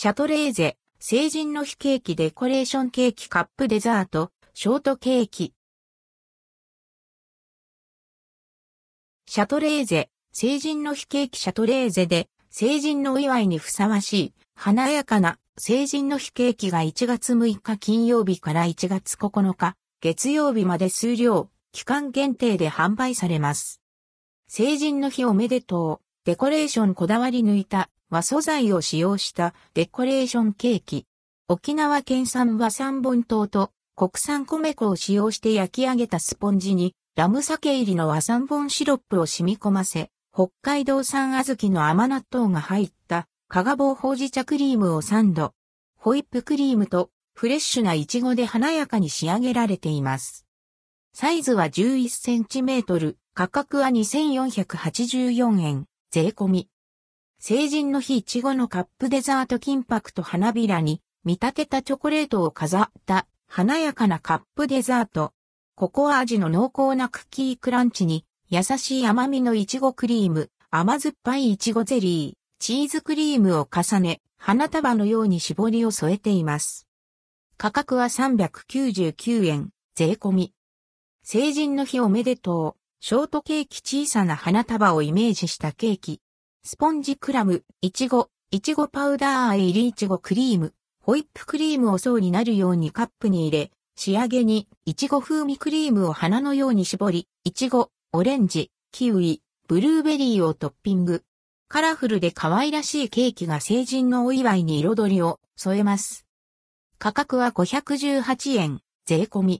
シャトレーゼ、成人の日ケーキデコレーションケーキカップデザート、ショートケーキ。シャトレーゼ、成人の日ケーキシャトレーゼで、成人のお祝いにふさわしい、華やかな成人の日ケーキが1月6日金曜日から1月9日、月曜日まで数量、期間限定で販売されます。成人の日おめでとう、デコレーションこだわり抜いた和素材を使用したデコレーションケーキ。沖縄県産和三本糖と国産米粉を使用して焼き上げたスポンジにラム酒入りの和三本シロップを染み込ませ、北海道産小豆の甘納豆が入った加賀棒ほうじ茶クリームをサンド。ホイップクリームとフレッシュなイチゴで華やかに仕上げられています。サイズは11センチメートル、価格は2484円、税込み。成人の日いちごのカップデザート金箔と花びらに見立てたチョコレートを飾った華やかなカップデザート。ココア味の濃厚なクッキークランチに優しい甘みのいちごクリーム、甘酸っぱいいちごゼリー、チーズクリームを重ね、花束のように絞りを添えています。価格は399円、税込み。成人の日おめでとう。ショートケーキ小さな花束をイメージしたケーキ。スポンジクラム、いちご、いちごパウダー入りいちごクリーム、ホイップクリームを層になるようにカップに入れ、仕上げに、いちご風味クリームを花のように絞り、いちご、オレンジ、キウイ、ブルーベリーをトッピング。カラフルで可愛らしいケーキが成人のお祝いに彩りを添えます。価格は518円、税込み。